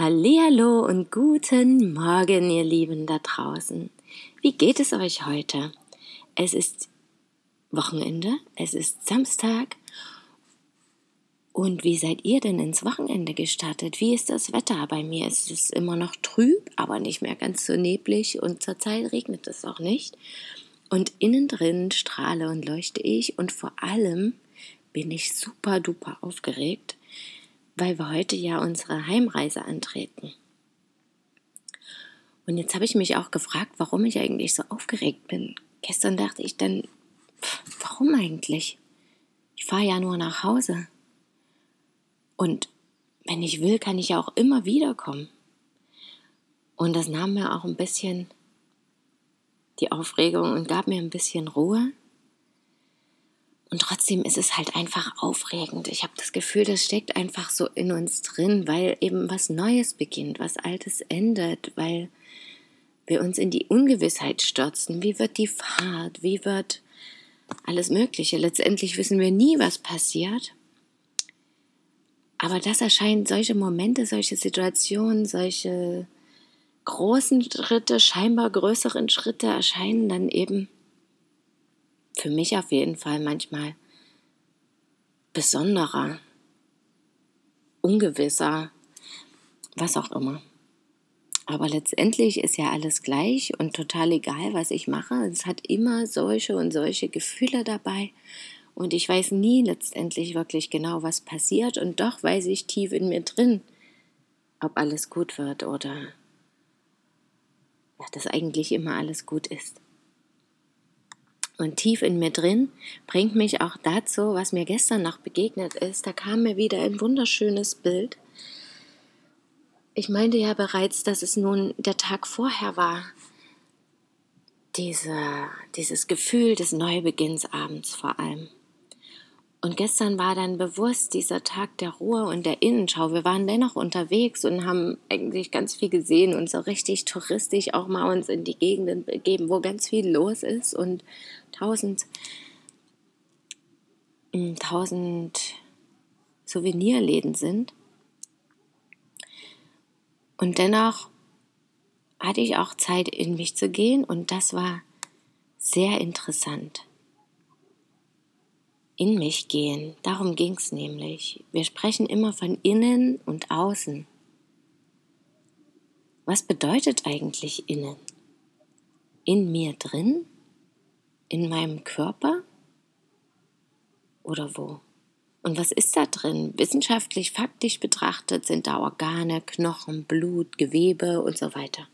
Hallihallo und guten Morgen, ihr Lieben da draußen. Wie geht es euch heute? Es ist Wochenende, es ist Samstag. Und wie seid ihr denn ins Wochenende gestartet? Wie ist das Wetter? Bei mir ist es immer noch trüb, aber nicht mehr ganz so neblig und zurzeit regnet es auch nicht. Und innen drin strahle und leuchte ich und vor allem bin ich super duper aufgeregt, weil wir heute ja unsere Heimreise antreten. Und jetzt habe ich mich auch gefragt, warum ich eigentlich so aufgeregt bin. Gestern dachte ich dann, warum eigentlich? Ich fahre ja nur nach Hause. Und wenn ich will, kann ich ja auch immer wiederkommen. Und das nahm mir auch ein bisschen die Aufregung und gab mir ein bisschen Ruhe. Und trotzdem ist es halt einfach aufregend. Ich habe das Gefühl, das steckt einfach so in uns drin, weil eben was Neues beginnt, was Altes endet, weil wir uns in die Ungewissheit stürzen. Wie wird die Fahrt? Wie wird alles Mögliche? Letztendlich wissen wir nie, was passiert. Aber das erscheint solche Momente, solche Situationen, solche großen Schritte, scheinbar größeren Schritte erscheinen dann eben für mich auf jeden Fall manchmal besonderer, ungewisser, was auch immer. Aber letztendlich ist ja alles gleich und total egal, was ich mache. Es hat immer solche und solche Gefühle dabei. Und ich weiß nie letztendlich wirklich genau, was passiert. Und doch weiß ich tief in mir drin, ob alles gut wird oder ja, dass eigentlich immer alles gut ist. Und tief in mir drin bringt mich auch dazu, was mir gestern noch begegnet ist. Da kam mir wieder ein wunderschönes Bild. Ich meinte ja bereits, dass es nun der Tag vorher war. Diese, dieses Gefühl des Neubeginns abends vor allem. Und gestern war dann bewusst dieser Tag der Ruhe und der Innenschau. Wir waren dennoch unterwegs und haben eigentlich ganz viel gesehen und so richtig touristisch auch mal uns in die Gegenden begeben, wo ganz viel los ist und tausend, hm, tausend Souvenirläden sind. Und dennoch hatte ich auch Zeit, in mich zu gehen und das war sehr interessant in mich gehen. Darum ging es nämlich. Wir sprechen immer von innen und außen. Was bedeutet eigentlich innen? In mir drin? In meinem Körper? Oder wo? Und was ist da drin? Wissenschaftlich, faktisch betrachtet sind da Organe, Knochen, Blut, Gewebe und so weiter.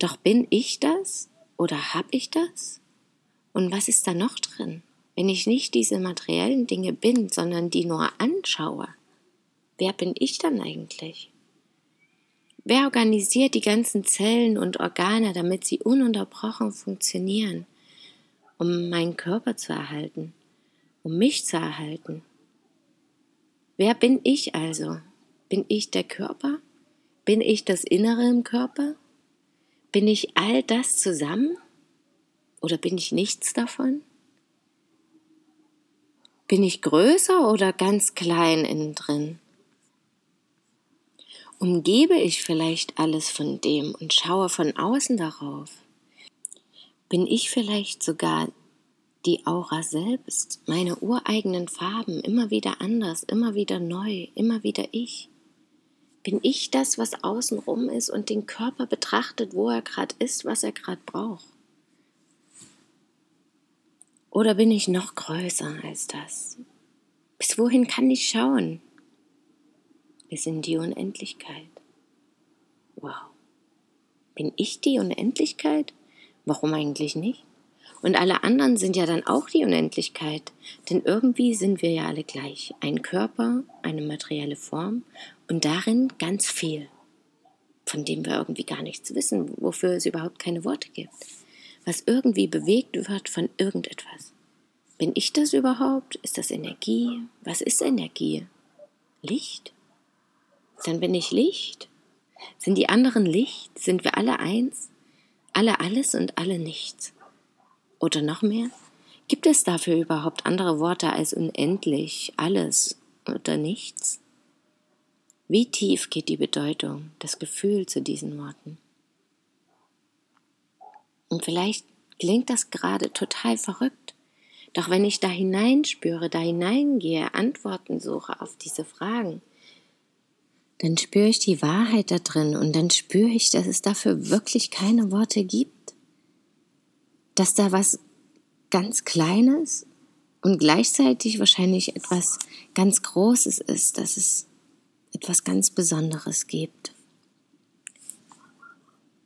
Doch bin ich das oder habe ich das? Und was ist da noch drin? Wenn ich nicht diese materiellen Dinge bin, sondern die nur anschaue, wer bin ich dann eigentlich? Wer organisiert die ganzen Zellen und Organe, damit sie ununterbrochen funktionieren, um meinen Körper zu erhalten, um mich zu erhalten? Wer bin ich also? Bin ich der Körper? Bin ich das Innere im Körper? Bin ich all das zusammen? Oder bin ich nichts davon? Bin ich größer oder ganz klein innen drin? Umgebe ich vielleicht alles von dem und schaue von außen darauf? Bin ich vielleicht sogar die Aura selbst, meine ureigenen Farben, immer wieder anders, immer wieder neu, immer wieder ich? Bin ich das, was außenrum ist und den Körper betrachtet, wo er gerade ist, was er gerade braucht? Oder bin ich noch größer als das? Bis wohin kann ich schauen? Bis in die Unendlichkeit. Wow. Bin ich die Unendlichkeit? Warum eigentlich nicht? Und alle anderen sind ja dann auch die Unendlichkeit. Denn irgendwie sind wir ja alle gleich. Ein Körper, eine materielle Form und darin ganz viel, von dem wir irgendwie gar nichts wissen, wofür es überhaupt keine Worte gibt. Was irgendwie bewegt wird von irgendetwas. Bin ich das überhaupt? Ist das Energie? Was ist Energie? Licht? Dann bin ich Licht. Sind die anderen Licht? Sind wir alle eins? Alle alles und alle nichts. Oder noch mehr? Gibt es dafür überhaupt andere Worte als unendlich, alles oder nichts? Wie tief geht die Bedeutung, das Gefühl zu diesen Worten? Und vielleicht klingt das gerade total verrückt, doch wenn ich da hineinspüre, da hineingehe, Antworten suche auf diese Fragen, dann spüre ich die Wahrheit da drin und dann spüre ich, dass es dafür wirklich keine Worte gibt dass da was ganz Kleines und gleichzeitig wahrscheinlich etwas ganz Großes ist, dass es etwas ganz Besonderes gibt.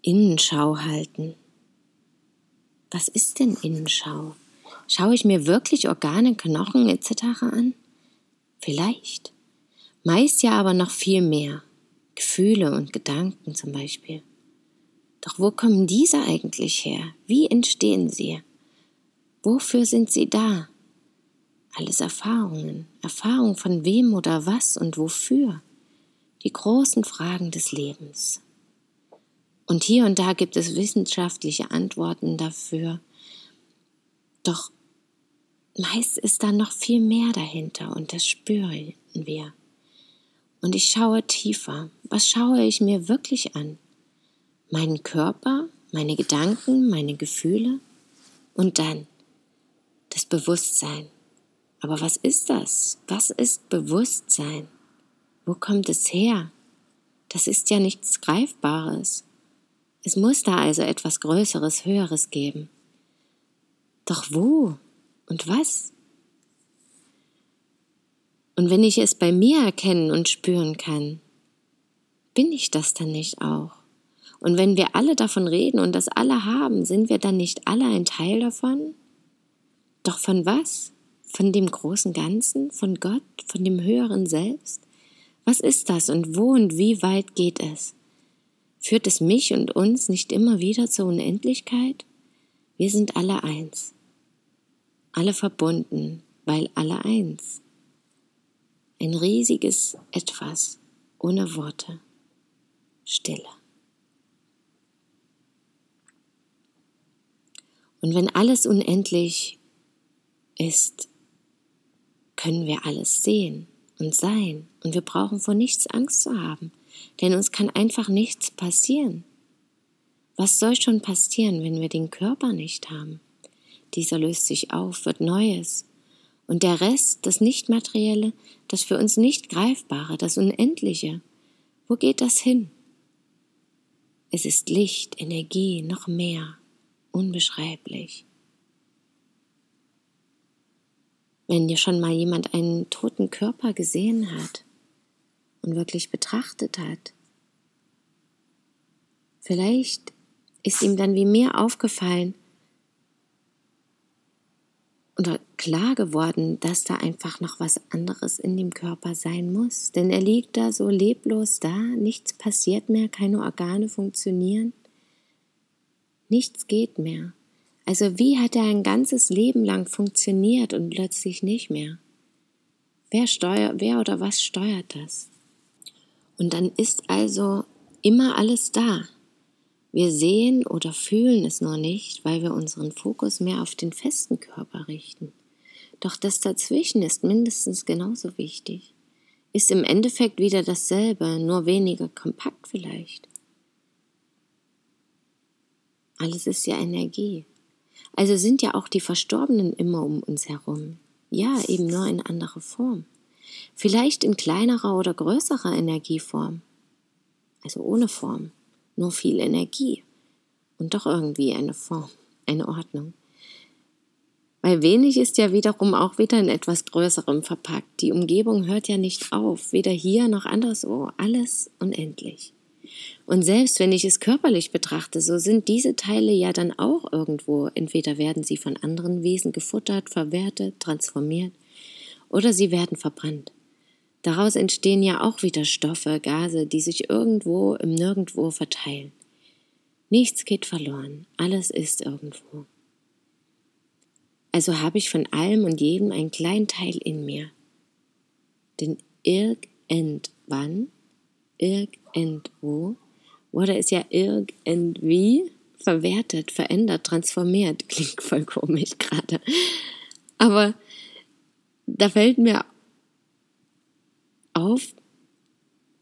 Innenschau halten. Was ist denn Innenschau? Schaue ich mir wirklich Organe, Knochen etc. an? Vielleicht. Meist ja aber noch viel mehr. Gefühle und Gedanken zum Beispiel. Doch wo kommen diese eigentlich her? Wie entstehen sie? Wofür sind sie da? Alles Erfahrungen. Erfahrung von wem oder was und wofür? Die großen Fragen des Lebens. Und hier und da gibt es wissenschaftliche Antworten dafür. Doch meist ist da noch viel mehr dahinter und das spüren wir. Und ich schaue tiefer. Was schaue ich mir wirklich an? meinen Körper, meine Gedanken, meine Gefühle und dann das Bewusstsein. Aber was ist das? Was ist Bewusstsein? Wo kommt es her? Das ist ja nichts Greifbares. Es muss da also etwas Größeres, Höheres geben. Doch wo und was? Und wenn ich es bei mir erkennen und spüren kann, bin ich das dann nicht auch? Und wenn wir alle davon reden und das alle haben, sind wir dann nicht alle ein Teil davon? Doch von was? Von dem großen Ganzen? Von Gott? Von dem höheren Selbst? Was ist das und wo und wie weit geht es? Führt es mich und uns nicht immer wieder zur Unendlichkeit? Wir sind alle eins. Alle verbunden, weil alle eins. Ein riesiges Etwas ohne Worte. Stille. Und wenn alles unendlich ist, können wir alles sehen und sein. Und wir brauchen vor nichts Angst zu haben, denn uns kann einfach nichts passieren. Was soll schon passieren, wenn wir den Körper nicht haben? Dieser löst sich auf, wird Neues. Und der Rest, das Nichtmaterielle, das für uns nicht Greifbare, das Unendliche, wo geht das hin? Es ist Licht, Energie, noch mehr unbeschreiblich. Wenn dir schon mal jemand einen toten Körper gesehen hat und wirklich betrachtet hat, vielleicht ist ihm dann wie mir aufgefallen oder klar geworden, dass da einfach noch was anderes in dem Körper sein muss. Denn er liegt da so leblos da, nichts passiert mehr, keine Organe funktionieren. Nichts geht mehr. Also wie hat er ein ganzes Leben lang funktioniert und plötzlich nicht mehr? Wer steuert, wer oder was steuert das? Und dann ist also immer alles da. Wir sehen oder fühlen es nur nicht, weil wir unseren Fokus mehr auf den festen Körper richten. Doch das dazwischen ist mindestens genauso wichtig. Ist im Endeffekt wieder dasselbe, nur weniger kompakt vielleicht. Alles ist ja Energie. Also sind ja auch die Verstorbenen immer um uns herum. Ja, eben nur in anderer Form. Vielleicht in kleinerer oder größerer Energieform. Also ohne Form. Nur viel Energie. Und doch irgendwie eine Form, eine Ordnung. Weil wenig ist ja wiederum auch wieder in etwas Größerem verpackt. Die Umgebung hört ja nicht auf, weder hier noch anderswo. Alles unendlich. Und selbst wenn ich es körperlich betrachte, so sind diese Teile ja dann auch irgendwo. Entweder werden sie von anderen Wesen gefuttert, verwertet, transformiert oder sie werden verbrannt. Daraus entstehen ja auch wieder Stoffe, Gase, die sich irgendwo im Nirgendwo verteilen. Nichts geht verloren, alles ist irgendwo. Also habe ich von allem und jedem einen kleinen Teil in mir. Denn irgendwann, irgendwo wurde es ja irgendwie verwertet, verändert, transformiert. Klingt voll komisch gerade. Aber da fällt mir auf,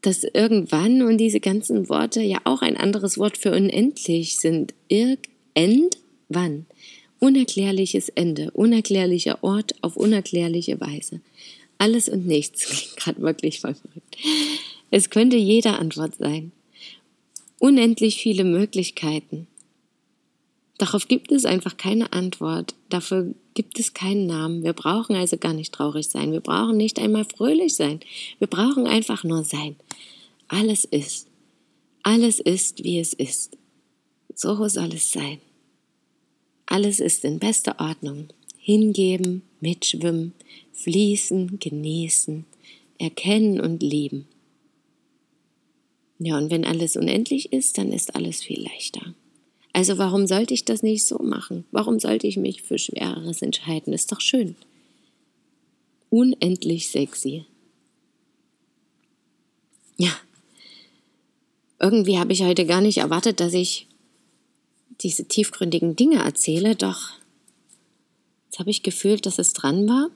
dass irgendwann und diese ganzen Worte ja auch ein anderes Wort für unendlich sind. Irgendwann. Unerklärliches Ende, unerklärlicher Ort auf unerklärliche Weise. Alles und nichts klingt gerade wirklich voll verrückt. Es könnte jede Antwort sein. Unendlich viele Möglichkeiten. Darauf gibt es einfach keine Antwort. Dafür gibt es keinen Namen. Wir brauchen also gar nicht traurig sein. Wir brauchen nicht einmal fröhlich sein. Wir brauchen einfach nur sein. Alles ist. Alles ist, wie es ist. So soll es sein. Alles ist in bester Ordnung. Hingeben, mitschwimmen, fließen, genießen, erkennen und lieben. Ja, und wenn alles unendlich ist, dann ist alles viel leichter. Also warum sollte ich das nicht so machen? Warum sollte ich mich für Schwereres entscheiden? Ist doch schön. Unendlich sexy. Ja. Irgendwie habe ich heute gar nicht erwartet, dass ich diese tiefgründigen Dinge erzähle, doch jetzt habe ich gefühlt, dass es dran war.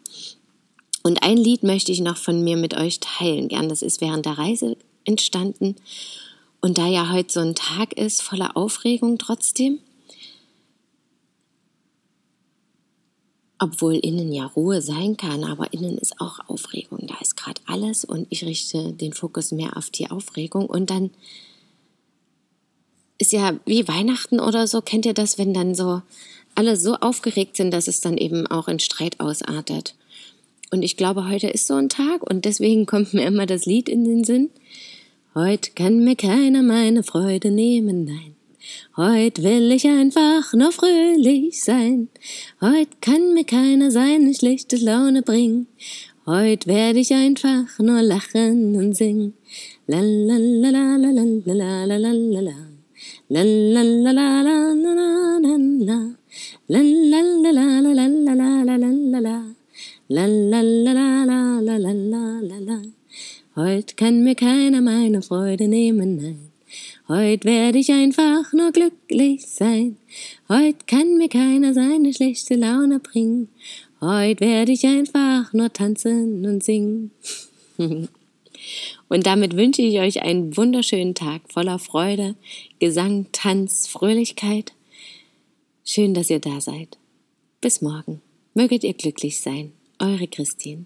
Und ein Lied möchte ich noch von mir mit euch teilen. Gern, das ist während der Reise entstanden und da ja heute so ein Tag ist voller Aufregung trotzdem, obwohl innen ja Ruhe sein kann, aber innen ist auch Aufregung. Da ist gerade alles und ich richte den Fokus mehr auf die Aufregung und dann ist ja wie Weihnachten oder so, kennt ihr das, wenn dann so alle so aufgeregt sind, dass es dann eben auch in Streit ausartet. Und ich glaube, heute ist so ein Tag und deswegen kommt mir immer das Lied in den Sinn. Heut kann mir keiner meine Freude nehmen, nein. Heut will ich einfach nur fröhlich sein. Heut kann mir keiner seine schlechte Laune bringen. Heut werde ich einfach nur lachen und singen. La la la la la. Heut kann mir keiner meine Freude nehmen, nein. Heut werde ich einfach nur glücklich sein. Heut kann mir keiner seine schlechte Laune bringen. Heut werde ich einfach nur tanzen und singen. und damit wünsche ich euch einen wunderschönen Tag voller Freude, Gesang, Tanz, Fröhlichkeit. Schön, dass ihr da seid. Bis morgen. Möget ihr glücklich sein. Eure Christine.